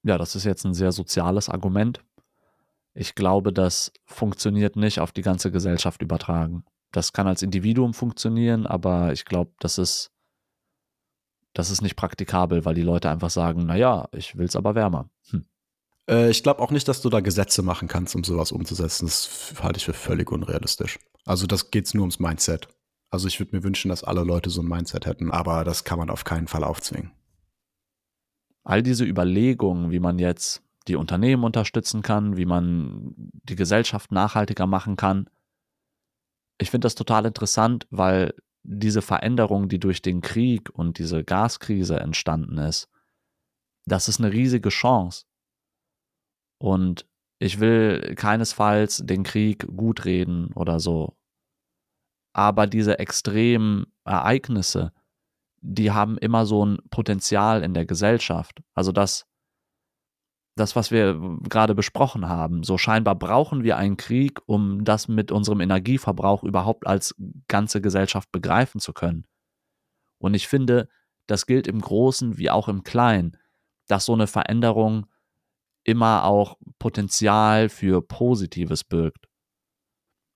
Ja, das ist jetzt ein sehr soziales Argument. Ich glaube, das funktioniert nicht auf die ganze Gesellschaft übertragen. Das kann als Individuum funktionieren, aber ich glaube, das ist, das ist nicht praktikabel, weil die Leute einfach sagen, naja, ich will es aber wärmer. Hm. Äh, ich glaube auch nicht, dass du da Gesetze machen kannst, um sowas umzusetzen. Das halte ich für völlig unrealistisch. Also das geht nur ums Mindset. Also ich würde mir wünschen, dass alle Leute so ein Mindset hätten, aber das kann man auf keinen Fall aufzwingen. All diese Überlegungen, wie man jetzt die Unternehmen unterstützen kann, wie man die Gesellschaft nachhaltiger machen kann. Ich finde das total interessant, weil diese Veränderung, die durch den Krieg und diese Gaskrise entstanden ist, das ist eine riesige Chance. Und ich will keinesfalls den Krieg gut reden oder so. Aber diese extremen Ereignisse, die haben immer so ein Potenzial in der Gesellschaft. Also das, das, was wir gerade besprochen haben. So scheinbar brauchen wir einen Krieg, um das mit unserem Energieverbrauch überhaupt als ganze Gesellschaft begreifen zu können. Und ich finde, das gilt im Großen wie auch im Kleinen, dass so eine Veränderung immer auch Potenzial für Positives birgt.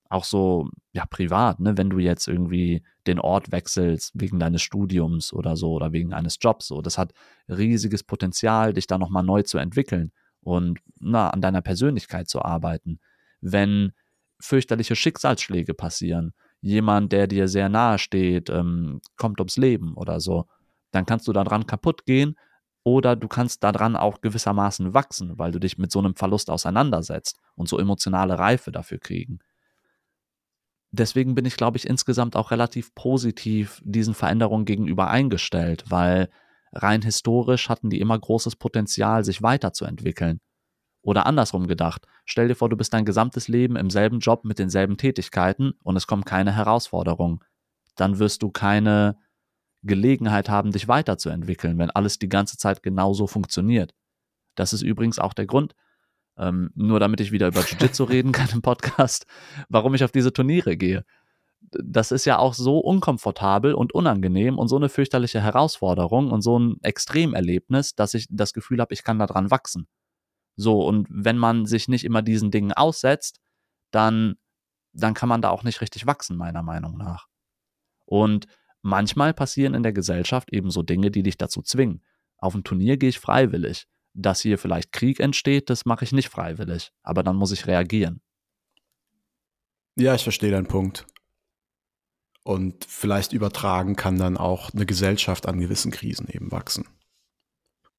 Auch so, ja, privat, ne, wenn du jetzt irgendwie den Ort wechselst wegen deines Studiums oder so oder wegen eines Jobs, so, das hat riesiges Potenzial, dich da nochmal neu zu entwickeln und na, an deiner Persönlichkeit zu arbeiten. Wenn fürchterliche Schicksalsschläge passieren, jemand, der dir sehr nahe steht, ähm, kommt ums Leben oder so, dann kannst du daran kaputt gehen, oder du kannst daran auch gewissermaßen wachsen, weil du dich mit so einem Verlust auseinandersetzt und so emotionale Reife dafür kriegen. Deswegen bin ich, glaube ich, insgesamt auch relativ positiv diesen Veränderungen gegenüber eingestellt, weil rein historisch hatten die immer großes Potenzial, sich weiterzuentwickeln. Oder andersrum gedacht, stell dir vor, du bist dein gesamtes Leben im selben Job mit denselben Tätigkeiten und es kommen keine Herausforderungen. Dann wirst du keine Gelegenheit haben, dich weiterzuentwickeln, wenn alles die ganze Zeit genauso funktioniert. Das ist übrigens auch der Grund, ähm, nur damit ich wieder über Jiu-Jitsu <laughs> reden kann im Podcast, warum ich auf diese Turniere gehe. Das ist ja auch so unkomfortabel und unangenehm und so eine fürchterliche Herausforderung und so ein Extremerlebnis, dass ich das Gefühl habe, ich kann daran wachsen. So, und wenn man sich nicht immer diesen Dingen aussetzt, dann, dann kann man da auch nicht richtig wachsen, meiner Meinung nach. Und Manchmal passieren in der Gesellschaft ebenso Dinge, die dich dazu zwingen. Auf ein Turnier gehe ich freiwillig. Dass hier vielleicht Krieg entsteht, das mache ich nicht freiwillig. Aber dann muss ich reagieren. Ja, ich verstehe deinen Punkt. Und vielleicht übertragen kann dann auch eine Gesellschaft an gewissen Krisen eben wachsen.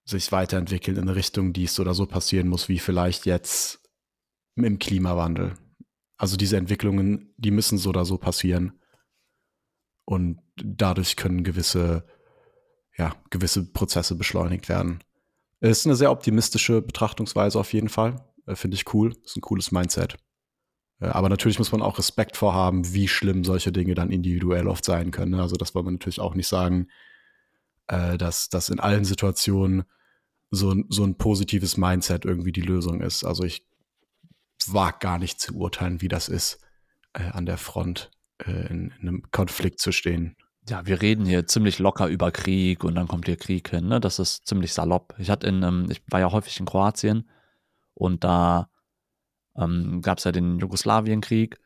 Sich weiterentwickeln in eine Richtung, die es so oder so passieren muss, wie vielleicht jetzt im Klimawandel. Also diese Entwicklungen, die müssen so oder so passieren. Und dadurch können gewisse, ja, gewisse Prozesse beschleunigt werden. Ist eine sehr optimistische Betrachtungsweise auf jeden Fall. Äh, Finde ich cool. Ist ein cooles Mindset. Äh, aber natürlich muss man auch Respekt vorhaben, wie schlimm solche Dinge dann individuell oft sein können. Ne? Also das wollen wir natürlich auch nicht sagen, äh, dass das in allen Situationen so, so ein positives Mindset irgendwie die Lösung ist. Also ich wage gar nicht zu urteilen, wie das ist an der Front in, einem Konflikt zu stehen. Ja, wir reden hier ziemlich locker über Krieg und dann kommt hier Krieg hin. Ne? Das ist ziemlich salopp. Ich hatte in, ähm, ich war ja häufig in Kroatien und da ähm, gab es ja den Jugoslawienkrieg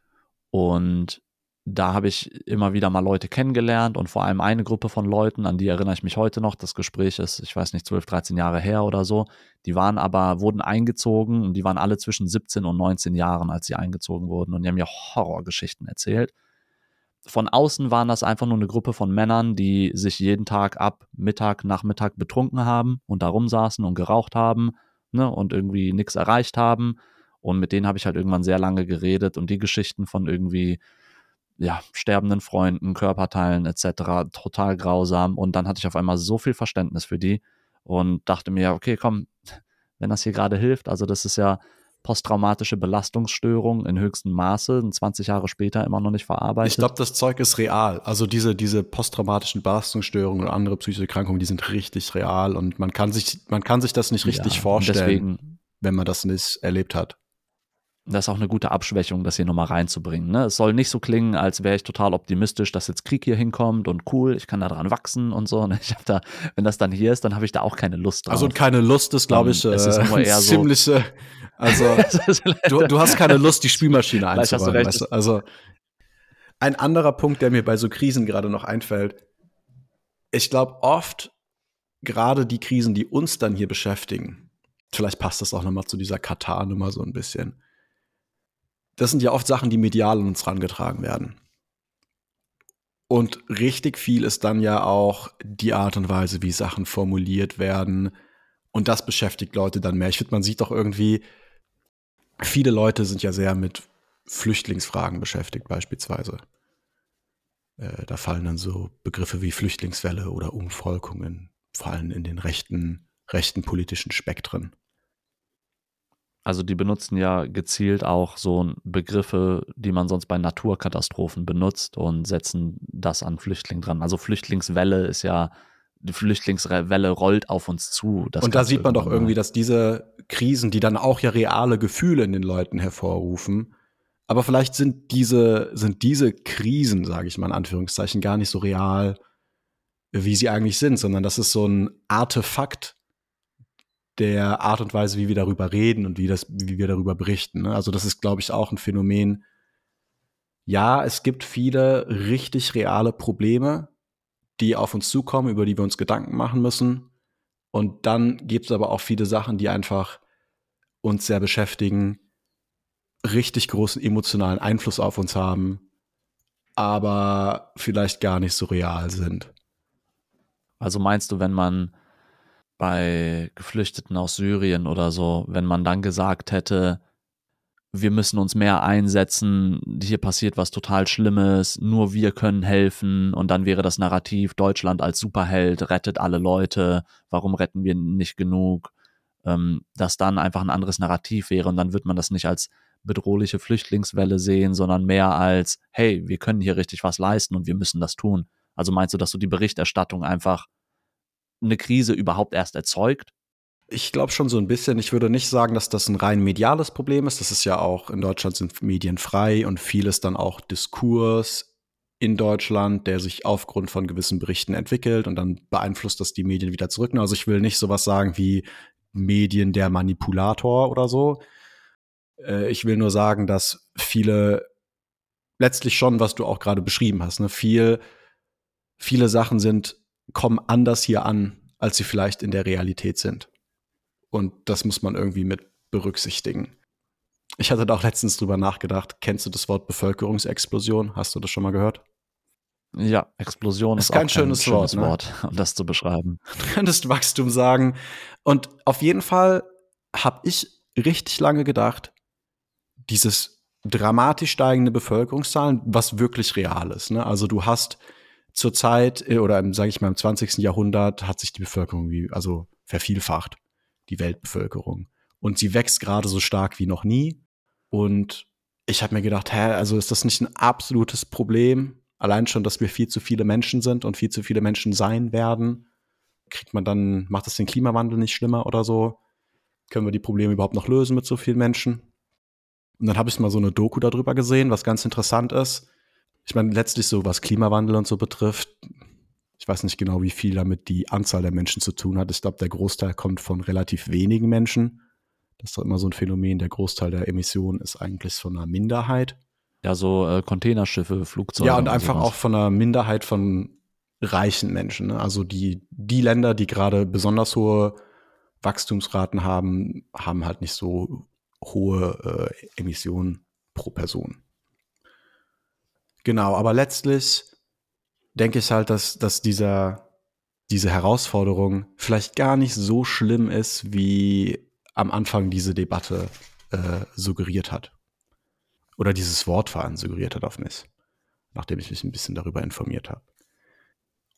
und da habe ich immer wieder mal Leute kennengelernt und vor allem eine Gruppe von Leuten, an die erinnere ich mich heute noch. Das Gespräch ist, ich weiß nicht, 12, 13 Jahre her oder so. Die waren aber, wurden eingezogen und die waren alle zwischen 17 und 19 Jahren, als sie eingezogen wurden und die haben mir Horrorgeschichten erzählt. Von außen waren das einfach nur eine Gruppe von Männern, die sich jeden Tag ab Mittag, Nachmittag betrunken haben und da rumsaßen und geraucht haben ne, und irgendwie nichts erreicht haben. Und mit denen habe ich halt irgendwann sehr lange geredet und die Geschichten von irgendwie ja, sterbenden Freunden, Körperteilen etc. total grausam. Und dann hatte ich auf einmal so viel Verständnis für die und dachte mir, okay, komm, <laughs> wenn das hier gerade hilft, also das ist ja posttraumatische Belastungsstörung in höchstem Maße, 20 Jahre später immer noch nicht verarbeitet. Ich glaube, das Zeug ist real. Also diese, diese posttraumatischen Belastungsstörungen und andere psychische Erkrankungen, die sind richtig real und man kann sich, man kann sich das nicht richtig ja, vorstellen, deswegen, wenn man das nicht erlebt hat das ist auch eine gute Abschwächung, das hier nochmal reinzubringen. Ne? Es soll nicht so klingen, als wäre ich total optimistisch, dass jetzt Krieg hier hinkommt und cool, ich kann da dran wachsen und so. Ne? Ich da, wenn das dann hier ist, dann habe ich da auch keine Lust drauf. Also keine Lust ist, glaube ich, es ist äh, <laughs> ziemliche. So, also <laughs> du, du hast keine Lust, die Spülmaschine einzuräumen. Weißt du? Also ein anderer Punkt, der mir bei so Krisen gerade noch einfällt, ich glaube oft gerade die Krisen, die uns dann hier beschäftigen, vielleicht passt das auch nochmal zu dieser Katar-Nummer so ein bisschen das sind ja oft Sachen, die medial an uns rangetragen werden. Und richtig viel ist dann ja auch die Art und Weise, wie Sachen formuliert werden. Und das beschäftigt Leute dann mehr. Ich finde, man sieht doch irgendwie, viele Leute sind ja sehr mit Flüchtlingsfragen beschäftigt, beispielsweise. Äh, da fallen dann so Begriffe wie Flüchtlingswelle oder Umvolkungen, fallen in den rechten, rechten politischen Spektren. Also die benutzen ja gezielt auch so Begriffe, die man sonst bei Naturkatastrophen benutzt und setzen das an Flüchtling dran. Also Flüchtlingswelle ist ja, die Flüchtlingswelle rollt auf uns zu. und da sieht man doch irgendwie, dass diese Krisen, die dann auch ja reale Gefühle in den Leuten hervorrufen, aber vielleicht sind diese, sind diese Krisen, sage ich mal in Anführungszeichen, gar nicht so real, wie sie eigentlich sind, sondern das ist so ein Artefakt der Art und Weise, wie wir darüber reden und wie, das, wie wir darüber berichten. Ne? Also das ist, glaube ich, auch ein Phänomen. Ja, es gibt viele richtig reale Probleme, die auf uns zukommen, über die wir uns Gedanken machen müssen. Und dann gibt es aber auch viele Sachen, die einfach uns sehr beschäftigen, richtig großen emotionalen Einfluss auf uns haben, aber vielleicht gar nicht so real sind. Also meinst du, wenn man bei Geflüchteten aus Syrien oder so, wenn man dann gesagt hätte, wir müssen uns mehr einsetzen, hier passiert was total Schlimmes, nur wir können helfen und dann wäre das Narrativ Deutschland als Superheld rettet alle Leute, warum retten wir nicht genug, ähm, dass dann einfach ein anderes Narrativ wäre und dann wird man das nicht als bedrohliche Flüchtlingswelle sehen, sondern mehr als, hey, wir können hier richtig was leisten und wir müssen das tun. Also meinst du, dass du die Berichterstattung einfach eine Krise überhaupt erst erzeugt? Ich glaube schon so ein bisschen. Ich würde nicht sagen, dass das ein rein mediales Problem ist. Das ist ja auch, in Deutschland sind Medien frei und vieles dann auch Diskurs in Deutschland, der sich aufgrund von gewissen Berichten entwickelt und dann beeinflusst das die Medien wieder zurück. Also ich will nicht sowas sagen wie Medien der Manipulator oder so. Äh, ich will nur sagen, dass viele letztlich schon, was du auch gerade beschrieben hast, ne, viel, viele Sachen sind kommen anders hier an, als sie vielleicht in der Realität sind. Und das muss man irgendwie mit berücksichtigen. Ich hatte da auch letztens drüber nachgedacht. Kennst du das Wort Bevölkerungsexplosion? Hast du das schon mal gehört? Ja, Explosion ist, ist kein, schönes, schönes Wort, ne? Wort, um das zu beschreiben. <laughs> Du könntest Wachstum sagen. Und auf jeden Fall habe ich richtig lange gedacht, dieses dramatisch steigende Bevölkerungszahlen, was wirklich real ist. Ne? Also du hast zur Zeit äh, oder sage ich mal im 20. Jahrhundert hat sich die Bevölkerung wie also vervielfacht, die Weltbevölkerung und sie wächst gerade so stark wie noch nie und ich habe mir gedacht, hä, also ist das nicht ein absolutes Problem? Allein schon, dass wir viel zu viele Menschen sind und viel zu viele Menschen sein werden. Kriegt man dann, macht das den Klimawandel nicht schlimmer oder so? Können wir die Probleme überhaupt noch lösen mit so vielen Menschen? Und dann habe ich mal so eine Doku darüber gesehen, was ganz interessant ist ich meine, letztlich so, was Klimawandel und so betrifft, weiß nicht genau, wie viel damit die Anzahl der Menschen zu tun hat. Ich glaube, der Großteil kommt von relativ wenigen Menschen. Das ist doch immer so ein Phänomen, der Großteil der Emissionen ist eigentlich von einer Minderheit. Ja, so äh, Containerschiffe, Flugzeuge. Ja, und einfach sowas. auch von einer Minderheit von reichen Menschen. Ne? Also die, die Länder, die gerade besonders hohe Wachstumsraten haben, haben halt nicht so hohe äh, Emissionen pro Person. Genau, aber letztlich denke ich halt, dass, dass dieser, diese Herausforderung vielleicht gar nicht so schlimm ist, wie am Anfang diese Debatte äh, suggeriert hat. Oder dieses Wort vor allem suggeriert hat auf mich, nachdem ich mich ein bisschen darüber informiert habe.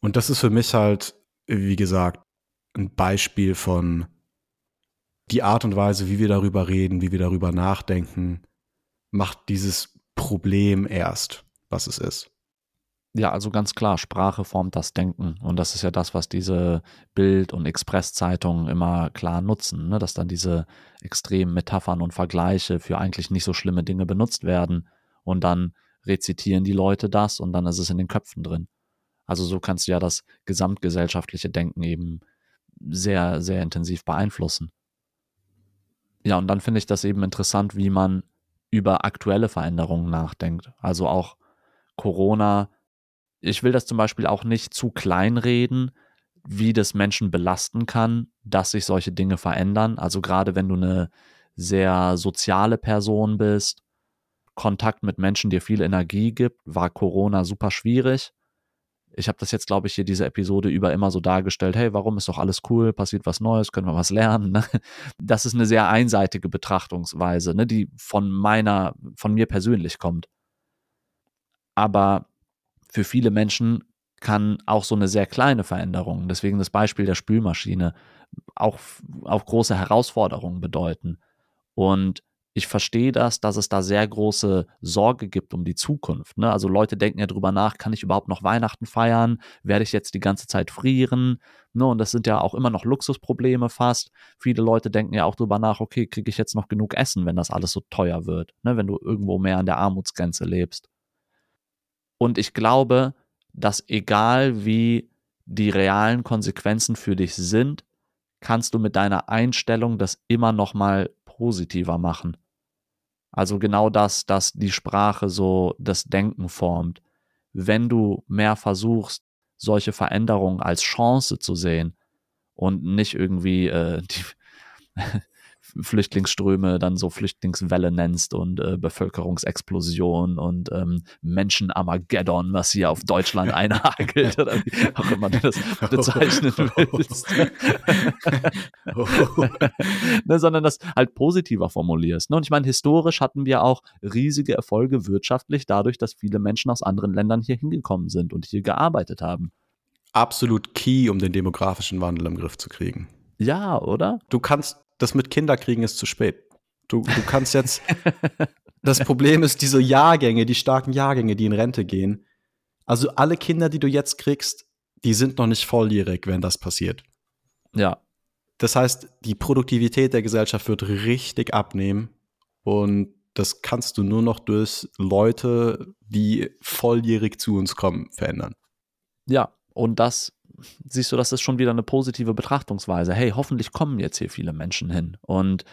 Und das ist für mich halt, wie gesagt, ein Beispiel von die Art und Weise, wie wir darüber reden, wie wir darüber nachdenken, macht dieses Problem erst, was es ist. Ja, also ganz klar, Sprache formt das Denken. Und das ist ja das, was diese Bild- und Express-Zeitungen immer klar nutzen, ne? dass dann diese extremen Metaphern und Vergleiche für eigentlich nicht so schlimme Dinge benutzt werden. Und dann rezitieren die Leute das und dann ist es in den Köpfen drin. Also so kannst du ja das gesamtgesellschaftliche Denken eben sehr, sehr intensiv beeinflussen. Ja, und dann finde ich das eben interessant, wie man über aktuelle Veränderungen nachdenkt. Also auch Corona ich will das zum Beispiel auch nicht zu kleinreden, wie das Menschen belasten kann, dass sich solche Dinge verändern. Also gerade wenn du eine sehr soziale Person bist, Kontakt mit Menschen dir viel Energie gibt, war Corona super schwierig. Ich habe das jetzt, glaube ich, hier diese Episode über immer so dargestellt, hey, warum ist doch alles cool, passiert was Neues, können wir was lernen. Ne? Das ist eine sehr einseitige Betrachtungsweise, ne, die von meiner, von mir persönlich kommt. Aber für viele Menschen kann auch so eine sehr kleine Veränderung, deswegen das Beispiel der Spülmaschine, auch, auch große Herausforderungen bedeuten. Und ich verstehe das, dass es da sehr große Sorge gibt um die Zukunft. Ne? Also Leute denken ja drüber nach, kann ich überhaupt noch Weihnachten feiern? Werde ich jetzt die ganze Zeit frieren? Ne? Und das sind ja auch immer noch Luxusprobleme fast. Viele Leute denken ja auch drüber nach, okay, kriege ich jetzt noch genug Essen, wenn das alles so teuer wird, ne? wenn du irgendwo mehr an der Armutsgrenze lebst. Und ich glaube, dass egal wie die realen Konsequenzen für dich sind, kannst du mit deiner Einstellung das immer noch mal positiver machen. Also genau das, dass die Sprache so das Denken formt. Wenn du mehr versuchst, solche Veränderungen als Chance zu sehen und nicht irgendwie äh, die, Flüchtlingsströme dann so Flüchtlingswelle nennst und äh, Bevölkerungsexplosion und ähm, Menschenarmageddon, was hier auf Deutschland einhagelt oder wie <laughs> auch immer du das bezeichnen <laughs> willst. <laughs> ne, sondern das halt positiver formulierst. Ne? Und ich meine, historisch hatten wir auch riesige Erfolge wirtschaftlich dadurch, dass viele Menschen aus anderen Ländern hier hingekommen sind und hier gearbeitet haben. Absolut key, um den demografischen Wandel im Griff zu kriegen. Ja, oder? Du kannst das mit Kinderkriegen ist zu spät. Du, du kannst jetzt. <laughs> das Problem ist, diese Jahrgänge, die starken Jahrgänge, die in Rente gehen. Also alle Kinder, die du jetzt kriegst, die sind noch nicht volljährig, wenn das passiert. Ja. Das heißt, die Produktivität der Gesellschaft wird richtig abnehmen. Und das kannst du nur noch durch Leute, die volljährig zu uns kommen, verändern. Ja, und das siehst du, das ist schon wieder eine positive Betrachtungsweise. Hey, hoffentlich kommen jetzt hier viele Menschen hin. Und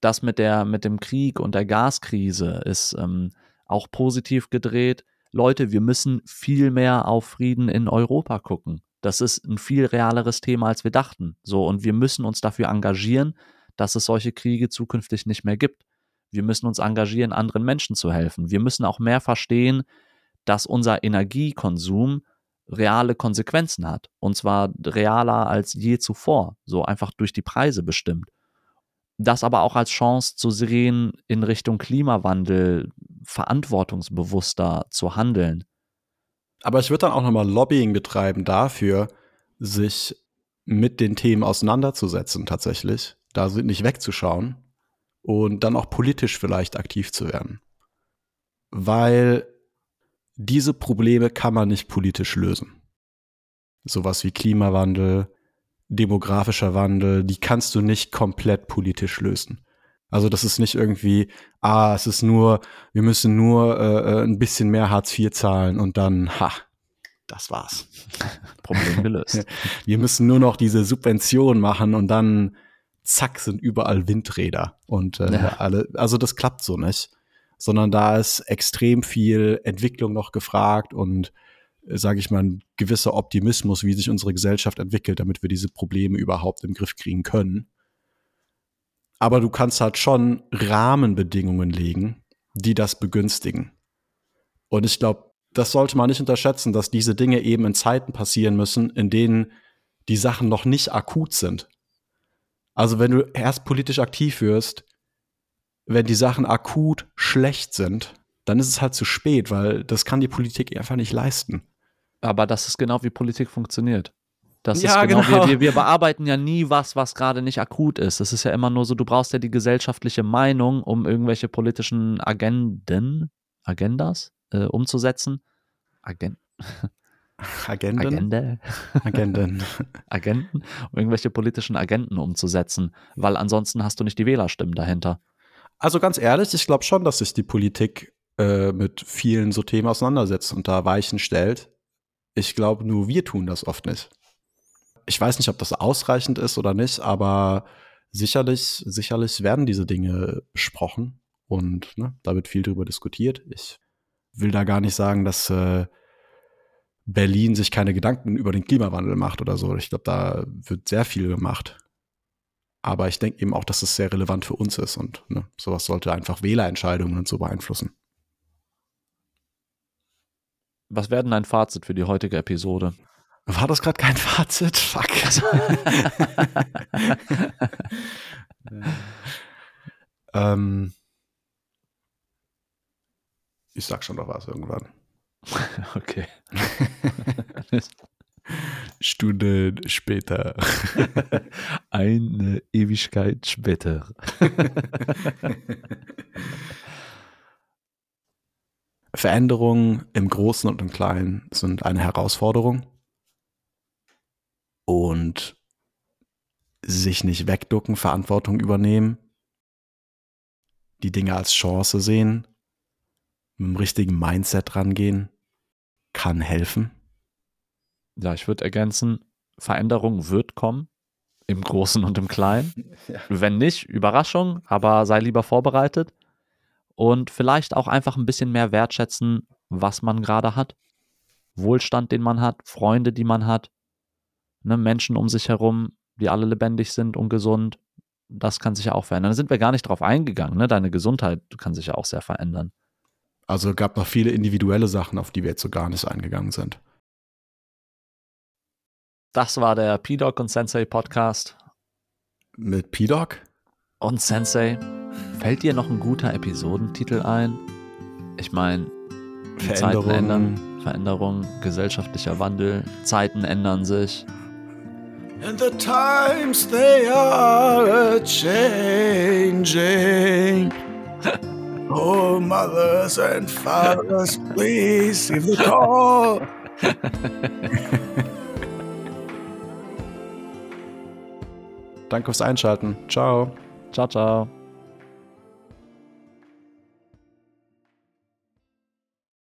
das mit der, mit dem Krieg und der Gaskrise ist ähm, auch positiv gedreht. Leute, wir müssen viel mehr auf Frieden in Europa gucken. Das ist ein viel realeres Thema, als wir dachten. So, und wir müssen uns dafür engagieren, dass es solche Kriege zukünftig nicht mehr gibt. Wir müssen uns engagieren, anderen Menschen zu helfen. Wir müssen auch mehr verstehen, dass unser Energiekonsum reale Konsequenzen hat. Und zwar realer als je zuvor, so einfach durch die Preise bestimmt. Das aber auch als Chance zu sehen, in Richtung Klimawandel verantwortungsbewusster zu handeln. Aber ich würde dann auch nochmal Lobbying betreiben dafür, sich mit den Themen auseinanderzusetzen tatsächlich, da nicht wegzuschauen und dann auch politisch vielleicht aktiv zu werden. Weil diese Probleme kann man nicht politisch lösen. Sowas wie Klimawandel, demografischer Wandel, die kannst du nicht komplett politisch lösen. Also das ist nicht irgendwie, ah, es ist nur, wir müssen nur äh, äh ein bisschen mehr Hartz IV zahlen und dann, ha, das war's. <laughs> Problem gelöst. <laughs> Wir müssen nur noch diese Subvention machen und dann zack, sind überall Windräder. Und äh, Ja. alle, also das klappt so nicht. Sondern da ist extrem viel Entwicklung noch gefragt und sage ich mal, ein gewisser Optimismus, wie sich unsere Gesellschaft entwickelt, damit wir diese Probleme überhaupt im Griff kriegen können. Aber du kannst halt schon Rahmenbedingungen legen, die das begünstigen. Und ich glaube, das sollte man nicht unterschätzen, dass diese Dinge eben in Zeiten passieren müssen, in denen die Sachen noch nicht akut sind. Also wenn du erst politisch aktiv wirst, wenn die Sachen akut schlecht sind, dann ist es halt zu spät, weil das kann die Politik einfach nicht leisten. Aber das ist genau wie Politik funktioniert. Das Ja, ist genau, genau. Wir, wir, bearbeiten ja nie was, was gerade nicht akut ist. Es ist ja immer nur so, du brauchst ja die gesellschaftliche Meinung, um irgendwelche politischen Agenden, Agendas äh, umzusetzen. Agen <laughs> Agenden? Agende? Agenden. <laughs> Agenten, um irgendwelche politischen Agenten umzusetzen, weil ansonsten hast du nicht die Wählerstimmen dahinter. Also ganz ehrlich, ich glaube schon, dass sich die Politik äh, mit vielen so Themen auseinandersetzt und da Weichen stellt. Ich glaube, nur wir tun das oft nicht. Ich weiß nicht, ob das ausreichend ist oder nicht, aber sicherlich, sicherlich werden diese Dinge besprochen und ne, da wird viel drüber diskutiert. Ich will da gar nicht sagen, dass äh, Berlin sich keine Gedanken über den Klimawandel macht oder so. Ich glaube, da wird sehr viel gemacht. Aber ich denke eben auch, dass es sehr relevant für uns ist und ne, sowas sollte einfach Wählerentscheidungen und so beeinflussen. Was wäre denn dein Fazit für die heutige Episode? War das gerade kein Fazit? Fuck. <laughs> ähm, ich sag schon noch was irgendwann. <laughs> okay. <laughs> Stunde später. <laughs> Eine Ewigkeit später. <laughs> Veränderungen im Großen und im Kleinen sind eine Herausforderung. Und sich nicht wegducken, Verantwortung übernehmen, die Dinge als Chance sehen, mit dem richtigen Mindset rangehen, kann helfen. Ja, ich würde ergänzen, Veränderung wird kommen, im Großen und im Kleinen. <laughs> Ja. Wenn nicht, Überraschung, aber sei lieber vorbereitet. Und vielleicht auch einfach ein bisschen mehr wertschätzen, was man gerade hat. Wohlstand, den man hat, Freunde, die man hat, ne, Menschen um sich herum, die alle lebendig sind und gesund. Das kann sich ja auch verändern. Da sind wir gar nicht drauf eingegangen. Ne? Deine Gesundheit kann sich ja auch sehr verändern. Also gab noch viele individuelle Sachen, auf die wir jetzt so gar nicht eingegangen sind. Das war der P-Doc und Sensei Podcast. Mit P-Doc? Und Sensei, fällt dir noch ein guter Episodentitel ein? Ich meine, Zeiten ändern, Veränderung, gesellschaftlicher Wandel, Zeiten ändern sich. And the times they are a changing. <laughs> Oh, mothers and fathers, please give the call. <laughs> Danke fürs Einschalten. Ciao. Ciao, ciao.